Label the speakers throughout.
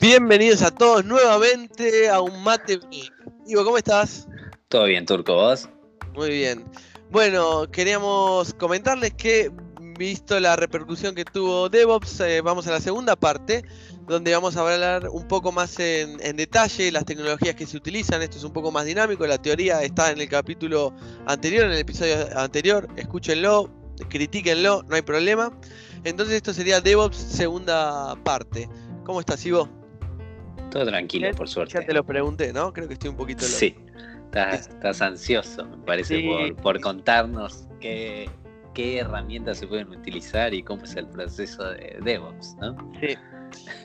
Speaker 1: Bienvenidos a todos nuevamente a un mate. Ivo, ¿cómo estás?
Speaker 2: Todo bien, Turco, ¿vos?
Speaker 1: Muy bien. Bueno, queríamos comentarles que, visto la repercusión que tuvo DevOps, eh, vamos a la segunda parte, donde vamos a hablar un poco más en, en, detalle las tecnologías que se utilizan. Esto es un poco más dinámico. La teoría está en el capítulo anterior, en el episodio anterior. Escúchenlo, critíquenlo, no hay problema. Entonces, esto sería DevOps segunda parte. ¿Cómo estás, Ivo?
Speaker 2: Todo tranquilo, por suerte.
Speaker 1: Ya te lo pregunté, ¿no? Creo que estoy un poquito loco.
Speaker 2: Sí, estás, ansioso, me parece, por, contarnos qué, qué herramientas se pueden utilizar y cómo es el proceso de DevOps, ¿no?
Speaker 1: Sí.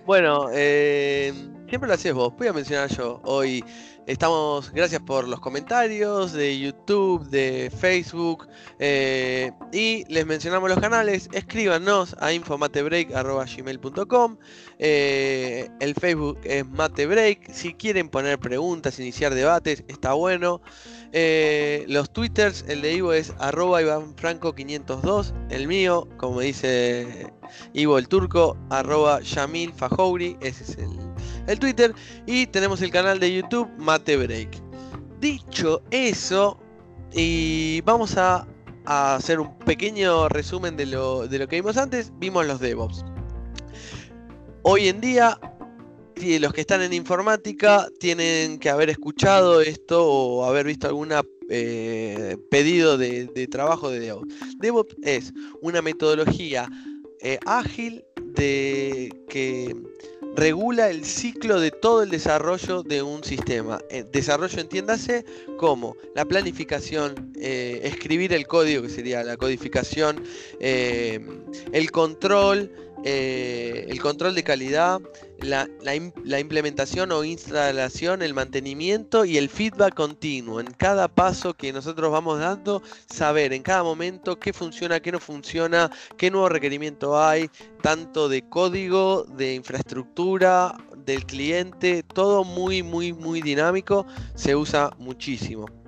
Speaker 1: Bueno, eh, siempre lo haces vos, voy a mencionar yo hoy Estamos, gracias por los comentarios de YouTube, de Facebook. Eh, y les mencionamos los canales. Escríbanos a infomatebreak.gmail.com. Eh, el Facebook es matebreak. Si quieren poner preguntas, iniciar debates, está bueno. Eh, los twitters, el de Ivo es arroba ivanfranco502. El mío, como dice Ivo el turco, arroba Yamil Fajouri. Ese es el el Twitter y tenemos el canal de YouTube Mate Break. Dicho eso, y vamos a, hacer un pequeño resumen de lo, de lo que vimos antes. Vimos los DevOps. Hoy en día, los que están en informática tienen que haber escuchado esto o haber visto algún eh, pedido de, trabajo de DevOps. DevOps es una metodología eh, ágil de que regula el ciclo de todo el desarrollo de un sistema. Eh, desarrollo entiéndase como la planificación, eh, escribir el código, que sería la codificación, eh, el control, el control de calidad, la, implementación o instalación, el mantenimiento y el feedback continuo. En cada paso que nosotros vamos dando, saber en cada momento qué funciona, qué no funciona, qué nuevo requerimiento hay, tanto de código, de infraestructura, del cliente, todo muy, muy, muy dinámico, se usa muchísimo.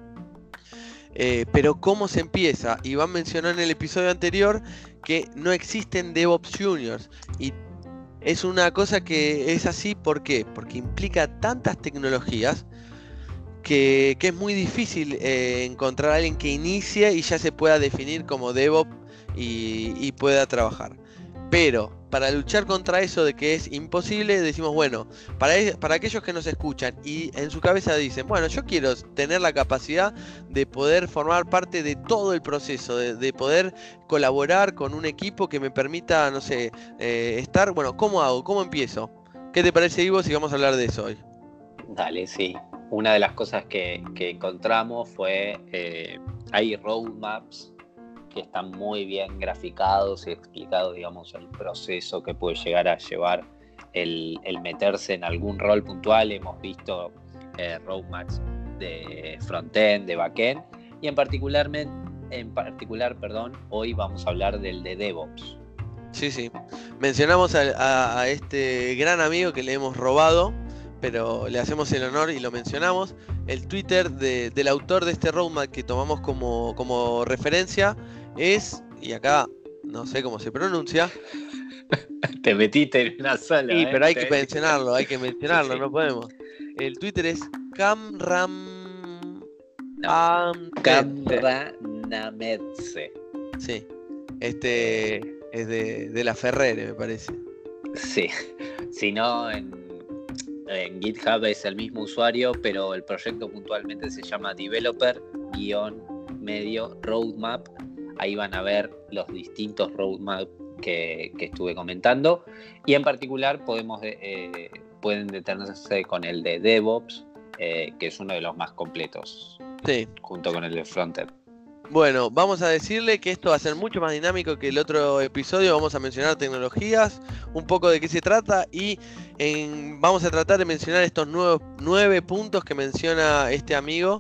Speaker 1: Eh, pero ¿cómo se empieza? Iván mencionó en el episodio anterior que no existen DevOps Juniors y es una cosa que es así, ¿por qué? Porque implica tantas tecnologías que, es muy difícil eh, encontrar a alguien que inicie y ya se pueda definir como DevOps y pueda trabajar. Pero para luchar contra eso de que es imposible, decimos, bueno, para, e, para aquellos que nos escuchan y en su cabeza dicen, bueno, yo quiero tener la capacidad de poder formar parte de todo el proceso, de, poder colaborar con un equipo que me permita, no sé, eh, estar, bueno, ¿cómo hago? ¿Cómo empiezo? ¿Qué te parece, Ivo, si vamos a hablar de eso hoy?
Speaker 2: Dale, sí. Una de las cosas que, encontramos fue, eh, hay roadmaps que están muy bien graficados y explicados, digamos, el proceso que puede llegar a llevar el, meterse en algún rol puntual. Hemos visto eh, roadmaps de frontend, de backend, y en particular, en particular perdón, hoy vamos a hablar del de DevOps.
Speaker 1: Sí, sí. Mencionamos a, este gran amigo que le hemos robado, pero le hacemos el honor y lo mencionamos. El Twitter del autor de este roadmap que tomamos como, como referencia es, y acá no sé cómo se pronuncia.
Speaker 2: Te metiste en una sala.
Speaker 1: Sí, ¿eh? pero hay que mencionarlo, hay que mencionarlo, no podemos. El Twitter es Camram.
Speaker 2: No, Camranametse.
Speaker 1: Sí. Este es de, de, la Ferrere, me parece.
Speaker 2: Sí. Si no, en, en GitHub es el mismo usuario, pero el proyecto puntualmente se llama Developer-medio roadmap Ahí van a ver los distintos roadmaps que, estuve comentando. Y en particular podemos, eh, pueden detenerse con el de DevOps, eh, que es uno de los más completos.
Speaker 1: Sí.
Speaker 2: Junto con el de Frontend.
Speaker 1: Bueno, vamos a decirle que esto va a ser mucho más dinámico que el otro episodio. Vamos a mencionar tecnologías, un poco de qué se trata y vamos a tratar de mencionar estos nuevos, nueve puntos que menciona este amigo.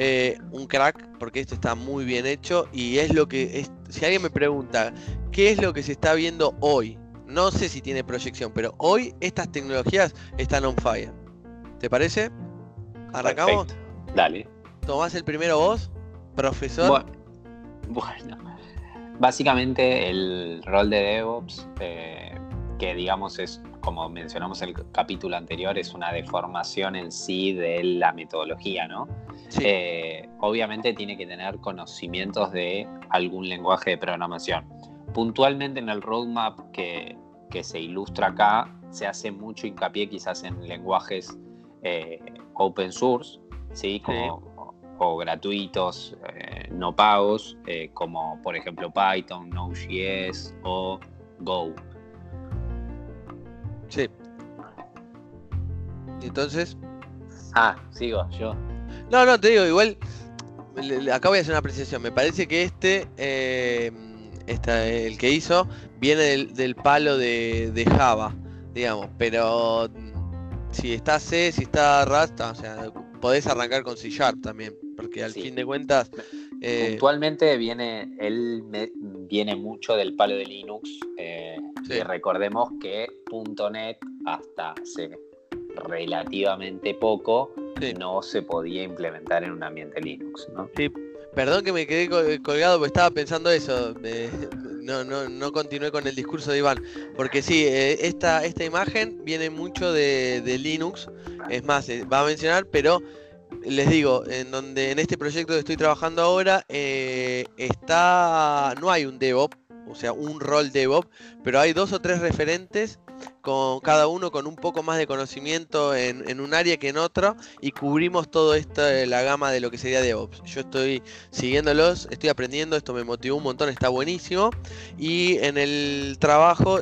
Speaker 1: Eh, un crack, porque esto está muy bien hecho y es lo que, es, si alguien me pregunta, ¿qué es lo que se está viendo hoy? No sé si tiene proyección, pero hoy estas tecnologías están on fire. ¿Te parece? ¿Arrancamos?
Speaker 2: Dale.
Speaker 1: ¿Tomás el primero vos, profesor?
Speaker 2: Bueno, básicamente el rol de DevOps, eh, que digamos es, como mencionamos en el capítulo anterior, es una deformación en sí de la metodología, ¿no? Eh, obviamente tiene que tener conocimientos de algún lenguaje de programación. Puntualmente en el roadmap que, se ilustra acá, se hace mucho hincapié quizás en lenguajes eh, open source, ¿sí? Como, o gratuitos, eh, no pagos, como por ejemplo Python, Node.js o Go.
Speaker 1: Sí. Entonces.
Speaker 2: Ah, sigo yo.
Speaker 1: No, no, te digo, igual. Acá voy a hacer una apreciación. Me parece que este, eh, el que hizo, viene del, palo de, Java, digamos. Pero mm, si está C, si está Rust, o sea, podés arrancar con C Sharp también. Porque al fin de cuentas.
Speaker 2: Eh, Puntualmente viene, él viene mucho del palo de Linux. Eh, y recordemos que .NET hasta hace relativamente poco no se podía implementar en un ambiente Linux, ¿no?
Speaker 1: Sí, perdón que me quedé colgado porque estaba pensando eso. no, no, no continué con el discurso de Iván. Porque sí, eh, esta, esta imagen viene mucho de, Linux. Es más, eh, va a mencionar, pero les digo, en donde en este proyecto que estoy trabajando ahora, eh, está. no hay un DevOps, o sea, un rol DevOps, pero hay dos o tres referentes con cada uno con un poco más de conocimiento en, un área que en otro y cubrimos todo esto, la gama de lo que sería DevOps. Yo estoy siguiéndolos, estoy aprendiendo, esto me motivó un montón, está buenísimo y en el trabajo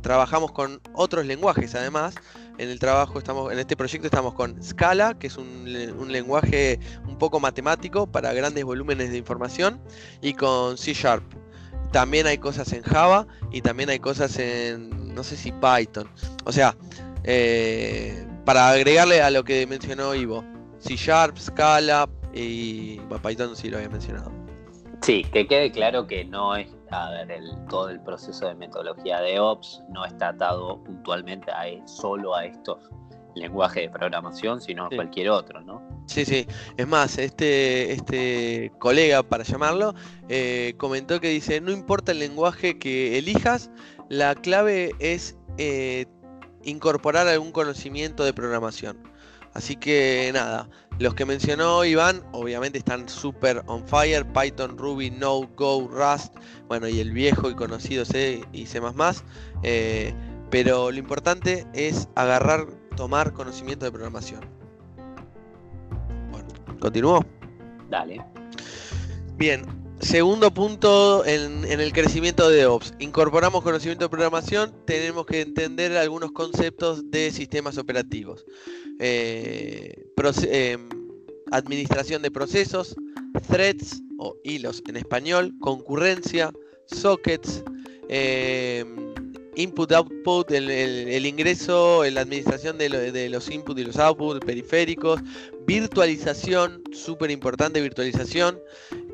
Speaker 1: trabajamos con otros lenguajes además. En el trabajo estamos, en este proyecto estamos con Scala, que es un, lenguaje un poco matemático para grandes volúmenes de información, y con C Sharp. También hay cosas en Java y también hay cosas en no sé si Python. O sea, eh, para agregarle a lo que mencionó Ivo, C Sharp, Scala y Python sí lo había mencionado.
Speaker 2: Sí, que quede claro que no es, a ver, el, todo el proceso de metodología de Ops no está atado puntualmente a solo a estos lenguajes de programación, sino a cualquier otro, ¿no?
Speaker 1: Sí, sí. Es más, este, este colega, para llamarlo, eh, comentó que dice, no importa el lenguaje que elijas, la clave es eh, incorporar algún conocimiento de programación. Así que nada, los que mencionó Iván obviamente están súper on fire, Python, Ruby, Node, Go, Rust, bueno, y el viejo y conocido C y C++, eh, pero lo importante es agarrar, tomar conocimiento de programación. Bueno, ¿continúo?
Speaker 2: Dale.
Speaker 1: Bien, Segundo punto en, el crecimiento de DevOps. Incorporamos conocimiento de programación, tenemos que entender algunos conceptos de sistemas operativos. Eh, em, administración de procesos, threads o hilos en español, concurrencia, sockets, em, input-output, el, ingreso, la administración de, de los inputs y los outputs, periféricos, virtualización, súper importante virtualización,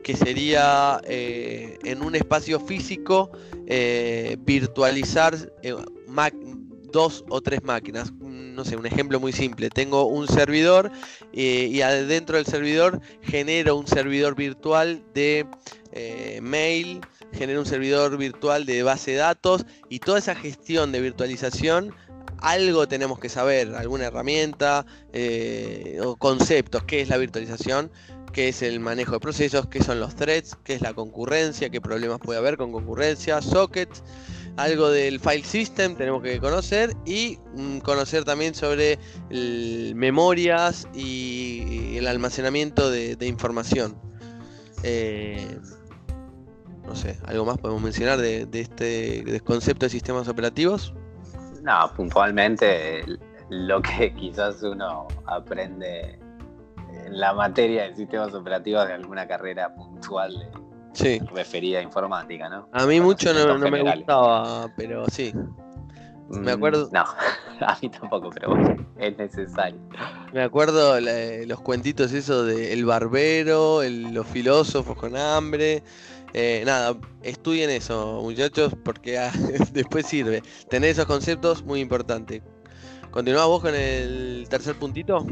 Speaker 1: que sería eh, en un espacio físico eh, virtualizar eh, dos o tres máquinas. No sé, un ejemplo muy simple. Tengo un servidor y adentro del servidor genero un servidor virtual de mail, genero un servidor virtual de base de datos y toda esa gestión de virtualización algo tenemos que saber, alguna herramienta o conceptos, qué es la virtualización, qué es el manejo de procesos, qué son los threads, qué es la concurrencia, qué problemas puede haber con concurrencia, sockets, algo del file system tenemos que conocer y mm, conocer también sobre memorias y el almacenamiento de, información. Eh, no sé, ¿algo más podemos mencionar de, este concepto de sistemas operativos?
Speaker 2: No, puntualmente lo que quizás uno aprende la materia de sistemas operativos de alguna carrera puntual referida a informática, ¿no?
Speaker 1: A mí mucho no, me gustaba, pero sí. Me mm, acuerdo.
Speaker 2: No, a mí tampoco, pero bueno, es necesario.
Speaker 1: Me acuerdo los cuentitos esos de El Barbero, los filósofos con hambre. Eh, nada, estudien eso, muchachos, porque ah, después sirve. Tener esos conceptos muy importante. ¿Continuamos vos con el tercer puntito?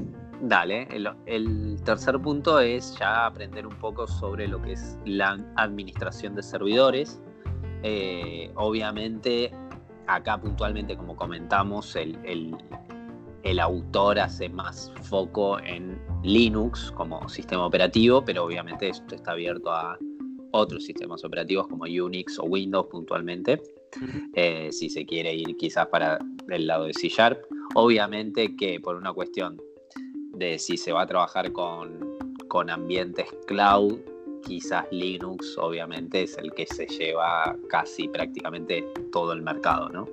Speaker 2: Dale, el, tercer punto es ya aprender un poco sobre lo que es la administración de servidores. Eh, obviamente, acá puntualmente, como comentamos, el, el, autor hace más foco en Linux como sistema operativo, pero obviamente esto está abierto a otros sistemas operativos como Unix o Windows puntualmente, eh, si se quiere ir quizás para el lado de C Sharp. Obviamente que por una cuestión de si se va a trabajar con, con ambientes cloud, quizás Linux obviamente es el que se lleva casi prácticamente todo el mercado, ¿no?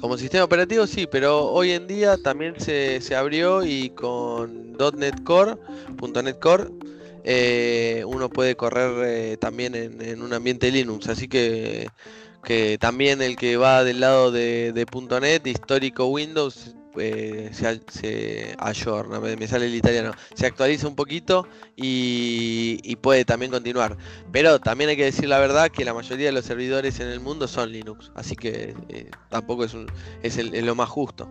Speaker 1: Como sistema operativo sí, pero hoy en día también se, abrió y con .NET Core, .NET Core, eh, uno puede correr eh, también en, un ambiente Linux, así que, que también el que va del lado de, de .NET, histórico Windows, eh, se, se me, sale el italiano, se actualiza un poquito y, puede también continuar. Pero también hay que decir la verdad que la mayoría de los servidores en el mundo son Linux, así que eh, tampoco es, es, lo más justo.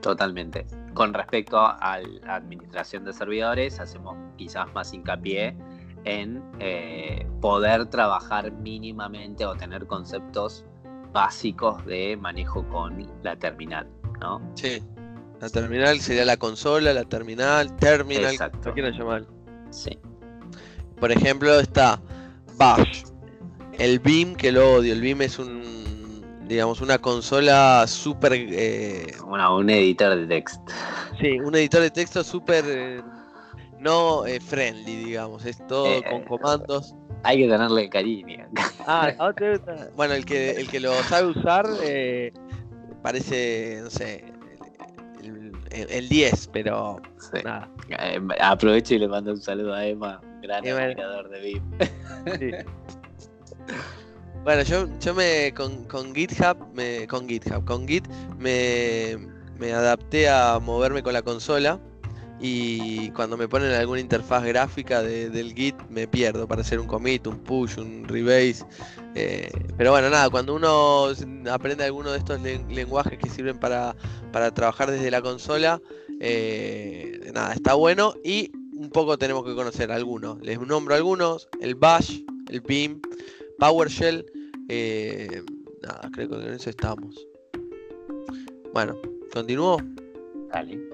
Speaker 2: Totalmente. Con respecto a la administración de servidores, hacemos quizás más hincapié en eh, poder trabajar mínimamente o tener conceptos básicos de manejo con la terminal. ¿No?
Speaker 1: Sí. La terminal sería la consola, la terminal, terminal, Exacto. quieran llamar.
Speaker 2: Sí.
Speaker 1: Por ejemplo, está Bash, el Beam, que lo odio. El Beam es un, digamos, una consola súper... Eh...
Speaker 2: un editor de texto.
Speaker 1: Sí, un editor de texto súper... Eh, no eh, friendly, digamos. Es todo eh, con comandos.
Speaker 2: Hay que tenerle cariño.
Speaker 1: Ah, bueno, el que, el que lo sabe usar parece, no sé, el, 10, pero nada.
Speaker 2: Eh, aprovecho y le mando un saludo a Emma, gran admirador de VIP.
Speaker 1: Bueno, yo, yo me con, con GitHub, me, con GitHub, con Git me, me adapté a moverme con la consola y cuando me ponen alguna interfaz gráfica del Git me pierdo para hacer un commit, un push, un rebase. Eh, pero bueno, nada, cuando uno aprende alguno de estos lenguajes que sirven para, trabajar desde la consola, eh, nada, está bueno y un poco tenemos que conocer algunos. Les nombro algunos, el Bash, el Beam, PowerShell. Eh, nada, creo que en eso estamos. Bueno, continúo.
Speaker 2: Dale.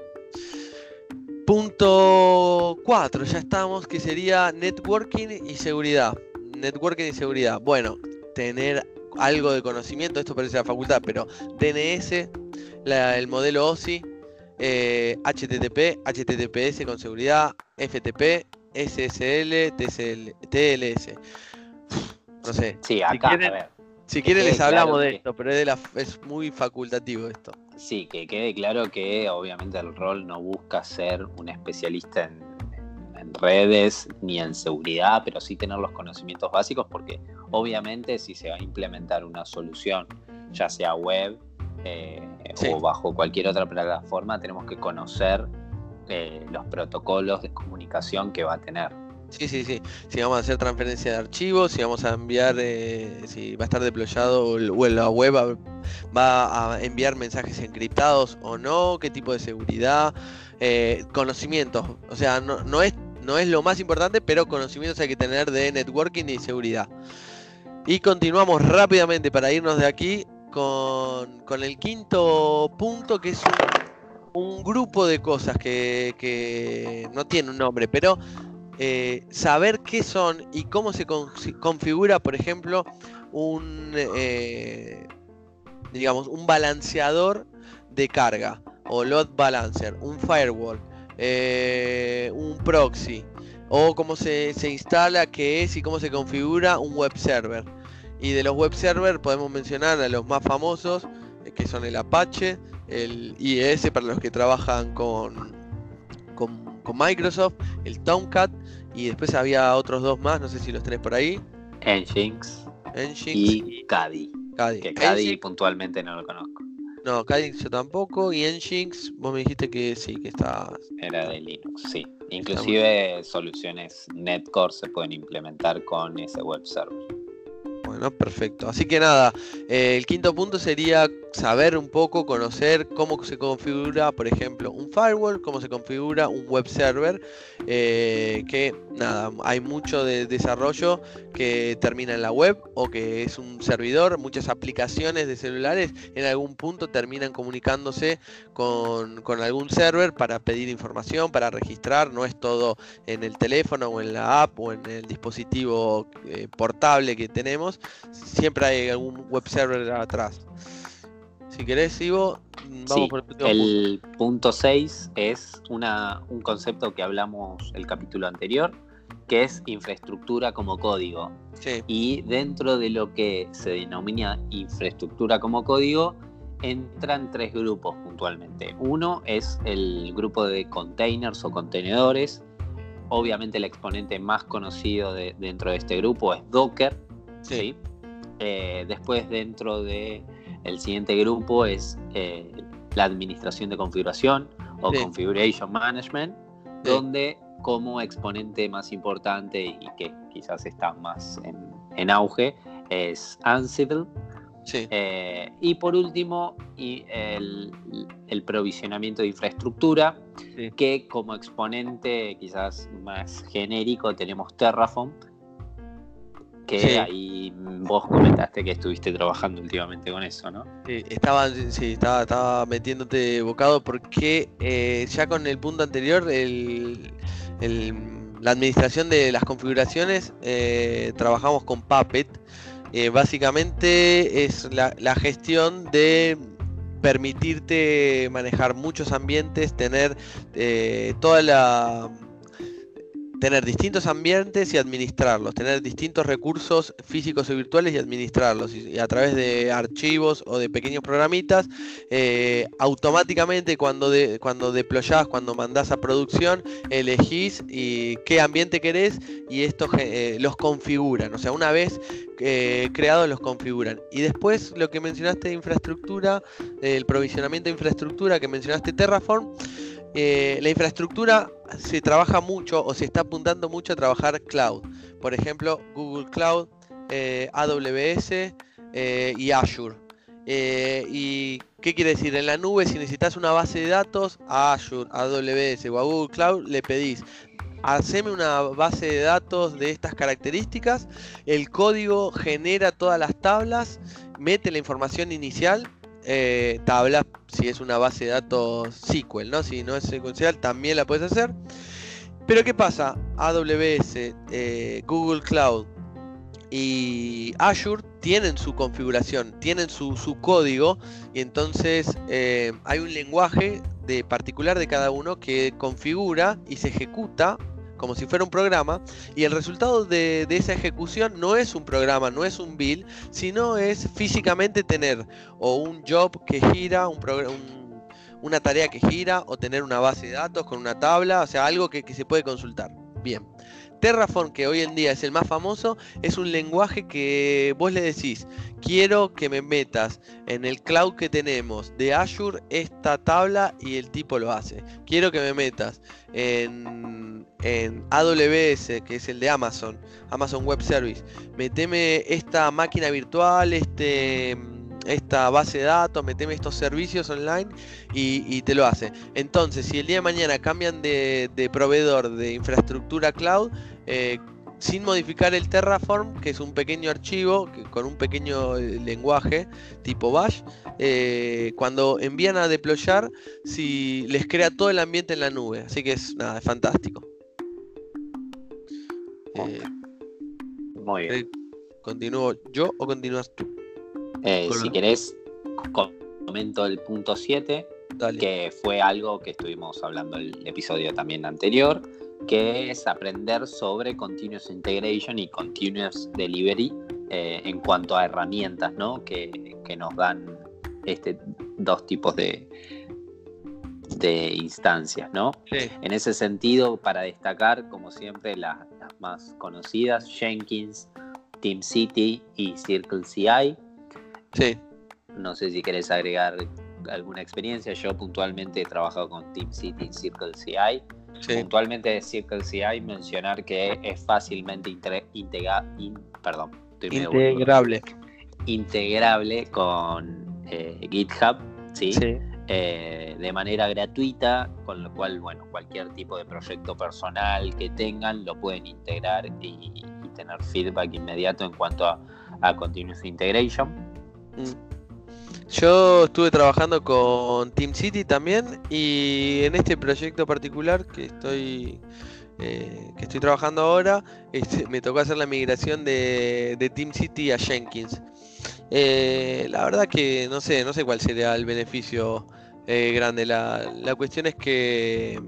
Speaker 1: Punto 4, ya estamos, que sería networking y seguridad. Networking y seguridad. Bueno, tener algo de conocimiento, esto parece la facultad, pero DNS, el modelo OSI, HTTP, HTTPS con seguridad, FTP, SSL, TLS. No sé.
Speaker 2: Sí, acá, a ver.
Speaker 1: Si quieren les hablamos de esto, pero es, muy facultativo esto.
Speaker 2: Sí, que quede claro que obviamente el rol no busca ser un especialista en, redes ni en seguridad, pero sí tener los conocimientos básicos porque obviamente si se va a implementar una solución, ya sea web eh, o bajo cualquier otra plataforma, tenemos que conocer eh, los protocolos de comunicación que va a tener.
Speaker 1: Sí, sí, sí. Si vamos a hacer transferencia de archivos, si vamos a enviar, eh, si va a estar deployado o la web va a enviar mensajes encriptados o no, qué tipo de seguridad, eh, conocimientos. O sea, no, es, no es lo más importante, pero conocimientos hay que tener de networking y seguridad. Y continuamos rápidamente para irnos de aquí con, el quinto punto, que es un, grupo de cosas que, que no tiene un nombre, pero eh, saber qué son y cómo se configura, por ejemplo, un, eh, digamos, un balanceador de carga o load balancer, un firewall, eh, un proxy, o cómo se, instala, qué es y cómo se configura un web server. Y de los web servers podemos mencionar a los más famosos, que son el Apache, el IES para los que trabajan con, con con Microsoft, el Tomcat y después había otros dos más, no sé si los tenés por ahí.
Speaker 2: Nginx. y Kadi. Que Kadi puntualmente no lo conozco.
Speaker 1: No, Kadi yo tampoco. Y Nginx, vos me dijiste que sí, que está.
Speaker 2: Era de Linux, sí. Inclusive soluciones Netcore se pueden implementar con ese web server.
Speaker 1: Bueno, perfecto. Así que nada, eh, el quinto punto sería saber un poco, conocer cómo se configura, por ejemplo, un firewall, cómo se configura un web server, eh, que nada, hay mucho de desarrollo que termina en la web o que es un servidor, muchas aplicaciones de celulares en algún punto terminan comunicándose con, con algún server para pedir información, para registrar, no es todo en el teléfono o en la app o en el dispositivo eh, portable que tenemos, siempre hay algún web server atrás. Si querés, Ivo,
Speaker 2: vamos por el, punto 6 es una, un concepto que hablamos el capítulo anterior, que es infraestructura como código. Y dentro de lo que se denomina infraestructura como código, entran tres grupos puntualmente. Uno es el grupo de containers o contenedores. Obviamente el exponente más conocido dentro de este grupo es Docker. ¿Sí? Eh, después dentro de el siguiente grupo es eh, la administración de configuración o configuration management, donde como exponente más importante y que quizás está más en, auge es Ansible. Eh, y por último, y el, provisionamiento de infraestructura, que como exponente quizás más genérico tenemos Terraform, que ahí vos comentaste que estuviste trabajando últimamente con eso, ¿no?
Speaker 1: Sí, estaba, sí, estaba, estaba metiéndote bocado porque eh, ya con el punto anterior, el, la administración de las configuraciones, eh, trabajamos con Puppet. Eh, básicamente es la, la gestión de permitirte manejar muchos ambientes, tener toda la tener distintos ambientes y administrarlos, tener distintos recursos físicos y virtuales y administrarlos. Y, a través de archivos o de pequeños programitas, eh, automáticamente cuando, de, cuando deployás, cuando mandás a producción, elegís y qué ambiente querés y estos eh, los configuran. O sea, una vez eh, creados los configuran. Y después lo que mencionaste de infraestructura, el provisionamiento de infraestructura que mencionaste Terraform, eh, la infraestructura se trabaja mucho o se está apuntando mucho a trabajar cloud. Por ejemplo, Google Cloud, eh, AWS eh, y Azure. ¿Y qué quiere decir? En la nube, si necesitas una base de datos, a Azure, AWS o a Google Cloud le pedís, haceme una base de datos de estas características, el código genera todas las tablas, mete la información inicial eh, tabla si es una base de datos SQL, ¿no? Si no es secuencial, también la puedes hacer. Pero ¿qué pasa? AWS, eh, Google Cloud y Azure tienen su configuración, tienen su, código y entonces eh, hay un lenguaje de particular de cada uno que configura y se ejecuta como si fuera un programa, y el resultado de, esa ejecución no es un programa, no es un bill, sino es físicamente tener o un job que gira, un, una tarea que gira, o tener una base de datos con una tabla, o sea, algo que, que se puede consultar. Bien. Terraform, que hoy en día es el más famoso, es un lenguaje que vos le decís, quiero que me metas en el cloud que tenemos de Azure esta tabla y el tipo lo hace. Quiero que me metas en, en AWS, que es el de Amazon, Amazon Web Service. Meteme esta máquina virtual, este esta base de datos, meteme estos servicios online y, te lo hace. Entonces, si el día de mañana cambian de, proveedor de infraestructura cloud, eh, sin modificar el Terraform, que es un pequeño archivo con un pequeño eh, lenguaje tipo Bash, eh, cuando envían a deployar, si les crea todo el ambiente en la nube. Así que es nada, es fantástico.
Speaker 2: Muy bien.
Speaker 1: ¿Continúo yo o continúas tú?
Speaker 2: Eh, si querés, comento el punto 7, que fue algo que estuvimos hablando el episodio también anterior, que es aprender sobre Continuous Integration y Continuous Delivery eh, en cuanto a herramientas ¿no? que, nos dan este, dos tipos de, de instancias, ¿no? En ese sentido, para destacar, como siempre, las, las más conocidas, Jenkins, TeamCity y CircleCI,
Speaker 1: Sí.
Speaker 2: No sé si querés agregar alguna experiencia. Yo puntualmente he trabajado con Team City y Circle CI. Puntualmente de Circle CI mencionar que es fácilmente integra perdón,
Speaker 1: integrable.
Speaker 2: Integrable con eh, GitHub, ¿sí? Eh, de manera gratuita, con lo cual, bueno, cualquier tipo de proyecto personal que tengan lo pueden integrar y, tener feedback inmediato en cuanto a, Continuous Integration.
Speaker 1: Mm. Yo estuve trabajando con Team City también y en este proyecto particular que estoy eh, que estoy trabajando ahora, este, me tocó hacer la migración de, de Team City a Jenkins. Eh, la verdad que no sé, no sé cuál sería el beneficio eh, grande. La, la, cuestión es que,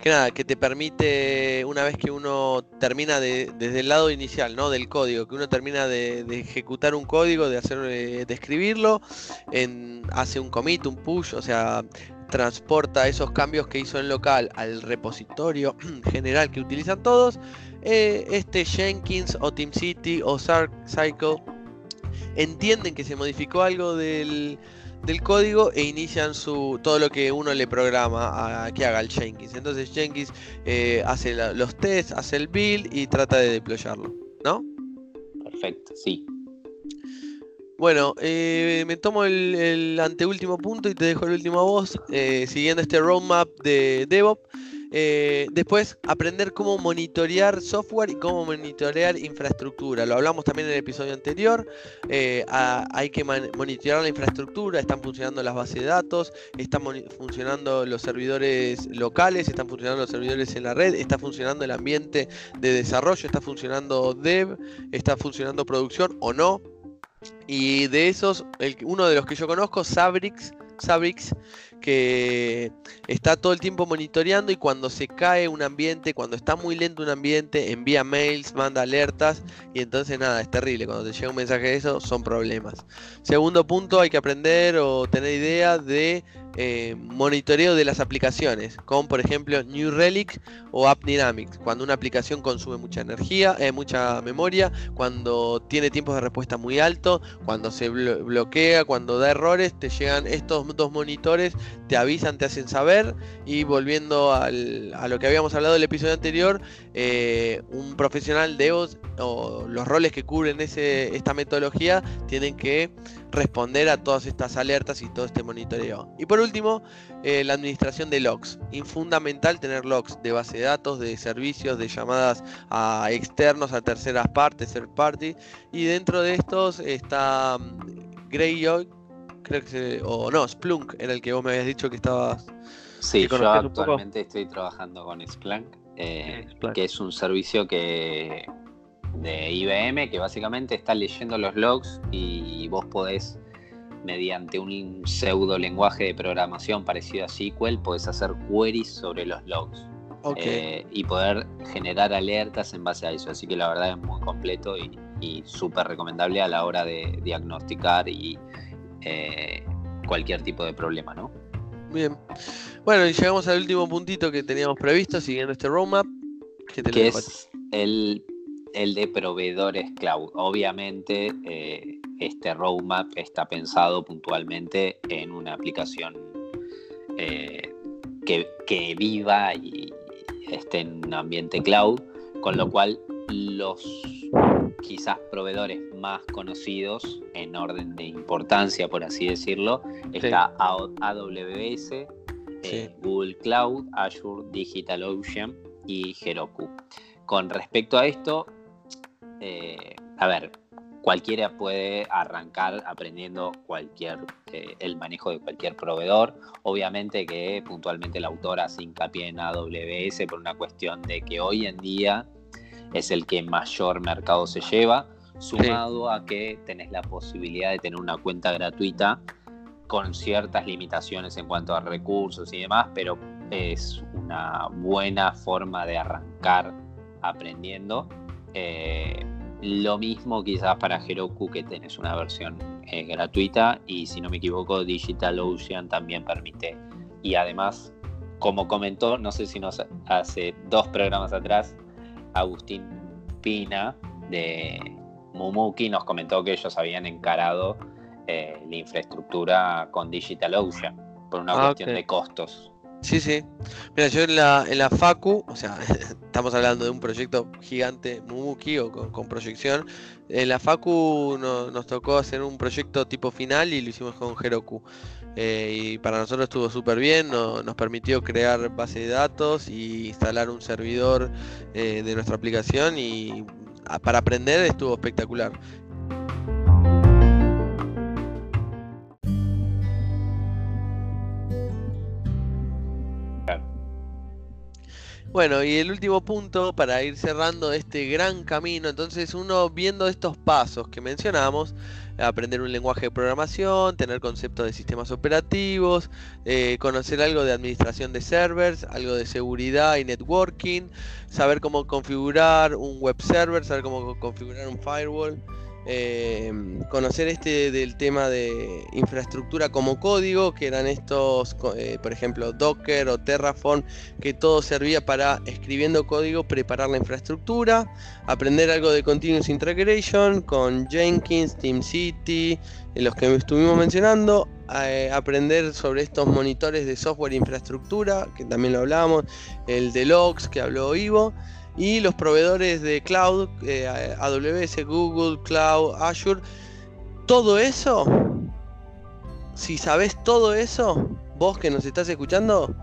Speaker 1: que nada, que te permite, una vez que uno termina desde el lado inicial, ¿no? Del código, que uno termina de, ejecutar un código, de hacer, de escribirlo, en, hace un commit, un push, o sea, transporta esos cambios que hizo en local al repositorio general que utilizan todos, eh, este Jenkins o TeamCity o Cycle entienden que se modificó algo del, código e inician su todo lo que uno le programa a que haga el Jenkins. Entonces Jenkins eh, hace los tests, hace el build y trata de deployarlo, ¿no?
Speaker 2: Perfecto, sí.
Speaker 1: Bueno, eh, me tomo el, anteúltimo punto y te dejo el último a vos, eh, siguiendo este roadmap de DevOps. Eh, después, aprender cómo monitorear software y cómo monitorear infraestructura. Lo hablamos también en el episodio anterior. hay que monitorear la infraestructura, están funcionando las bases de datos, están funcionando los servidores locales, están funcionando los servidores en la red, está funcionando el ambiente de desarrollo, está funcionando dev, está funcionando producción o no. Y de esos, uno de los que yo conozco, Sabrix, Sabrix, que está todo el tiempo monitoreando y cuando se cae un ambiente, cuando está muy lento un ambiente, envía mails, manda alertas y entonces nada, es terrible. Cuando te llega un mensaje de eso, son problemas. Segundo punto, hay que aprender o tener idea de eh, monitoreo de las aplicaciones, como por ejemplo New Relic o App Dynamics, cuando una aplicación consume mucha energía, eh, mucha memoria, cuando tiene tiempos de respuesta muy alto, cuando se bloquea, cuando da errores, te llegan estos dos monitores, te avisan, te hacen saber y volviendo a lo que habíamos hablado del episodio anterior, eh, un profesional de EOS o los roles que cubren ese, esta metodología tienen que responder a todas estas alertas y todo este monitoreo. Y por último, eh, la administración de logs. Es fundamental tener logs de base de datos, de servicios, de llamadas a externos, a terceras partes, third party. Y dentro de estos está mm, Greyhawk, creo que o no, Splunk, era el que vos me habías dicho que estabas.
Speaker 2: Sí, yo actualmente estoy trabajando con Splunk, eh, Splunk, que es un servicio que de IBM que básicamente está leyendo los logs y vos podés, mediante un pseudo lenguaje de programación parecido a SQL, podés hacer queries sobre los logs. Eh, y poder generar alertas en base a eso. Así que la verdad es muy completo y, súper recomendable a la hora de diagnosticar y eh, cualquier tipo de problema, ¿no?
Speaker 1: Bien. Bueno, y llegamos al último puntito que teníamos previsto siguiendo este roadmap.
Speaker 2: que es el el de proveedores cloud. Obviamente, eh, este roadmap está pensado puntualmente en una aplicación eh, que, viva y esté en un ambiente cloud, con lo cual los quizás proveedores más conocidos en orden de importancia, por así decirlo, está AWS, eh, Google Cloud, Azure, DigitalOcean y Heroku. Con respecto a esto, eh, a ver, cualquiera puede arrancar aprendiendo cualquier eh, el manejo de cualquier proveedor. Obviamente que puntualmente el autor hace hincapié en AWS por una cuestión de que hoy en día es el que mayor mercado se lleva, sumado a que tenés la posibilidad de tener una cuenta gratuita con ciertas limitaciones en cuanto a recursos y demás, pero es una buena forma de arrancar aprendiendo eh, lo mismo quizás para Heroku que tenés una versión eh, gratuita y si no me equivoco DigitalOcean también permite. Y además, como comentó, no sé si nos hace dos programas atrás, Agustín Pina de Mumuki nos comentó que ellos habían encarado eh, la infraestructura con DigitalOcean por una ah, cuestión de costos.
Speaker 1: Sí, sí. Mira, yo en la, en la Facu, o sea, estamos hablando de un proyecto gigante, Mumuki o con, proyección. En la Facu nos tocó hacer un proyecto tipo final y lo hicimos con Heroku. Eh, y para nosotros estuvo súper bien, nos permitió crear base de datos y instalar un servidor eh, de nuestra aplicación y para aprender estuvo espectacular. Bueno, y el último punto para ir cerrando este gran camino, entonces uno viendo estos pasos que mencionamos, aprender un lenguaje de programación, tener conceptos de sistemas operativos, eh, conocer algo de administración de servers, algo de seguridad y networking, saber cómo configurar un web server, saber cómo configurar un firewall. Eh, conocer este del tema de infraestructura como código, que eran estos, eh, por ejemplo, Docker o Terraform, que todo servía para, escribiendo código, preparar la infraestructura, aprender algo de Continuous Integration con Jenkins, TeamCity, los que estuvimos mencionando, eh, aprender sobre estos monitores de software e infraestructura, que también lo hablamos, el de que habló Ivo, y los proveedores de cloud, eh, AWS, Google, Cloud, Azure, todo eso, si sabes todo eso, vos que nos estás escuchando,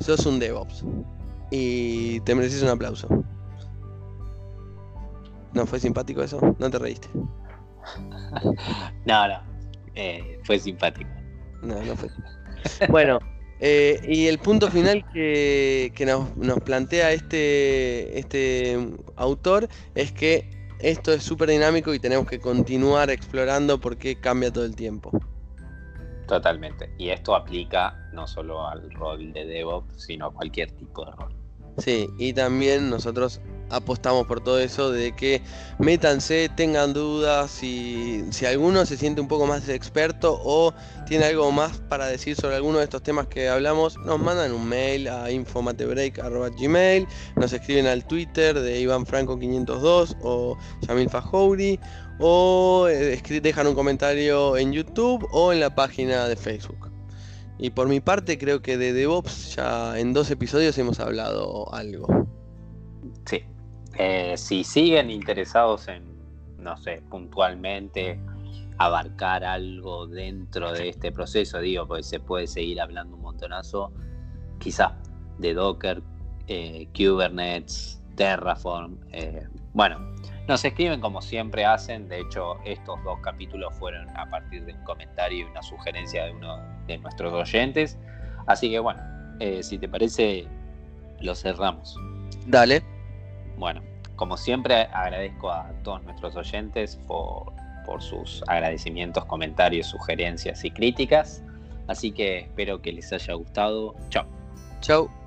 Speaker 1: sos un DevOps. Y te mereces un aplauso. ¿No fue simpático eso? ¿No te reíste?
Speaker 2: no, no. Eh, fue simpático.
Speaker 1: No, no fue. bueno, eh, y el punto final que, nos, plantea este, este autor es que esto es súper dinámico y tenemos que continuar explorando porque cambia todo el tiempo.
Speaker 2: Totalmente. Y esto aplica no solo al rol de DevOps, sino a cualquier tipo de rol.
Speaker 1: Sí, y también nosotros apostamos por todo eso de que métanse, tengan dudas, y si alguno se siente un poco más experto o tiene algo más para decir sobre alguno de estos temas que hablamos, nos mandan un mail a infomatebreak.gmail, nos escriben al Twitter de Iván Franco 502 o Yamil Fajouri o eh, dejan un comentario en YouTube o en la página de Facebook. Y por mi parte creo que de DevOps ya en dos episodios hemos hablado algo.
Speaker 2: Sí. Eh, si siguen interesados en, no sé, puntualmente abarcar algo dentro de este proceso, digo, porque se puede seguir hablando un montonazo, quizás de Docker, eh, Kubernetes, Terraform. Eh, bueno, nos escriben como siempre hacen, de hecho estos dos capítulos fueron a partir de un comentario y una sugerencia de uno de nuestros oyentes, así que bueno, si te parece, lo cerramos.
Speaker 1: Dale.
Speaker 2: Bueno, como siempre agradezco a todos nuestros oyentes por, sus agradecimientos, comentarios, sugerencias y críticas, así que espero que les haya gustado. Chao.
Speaker 1: Chao.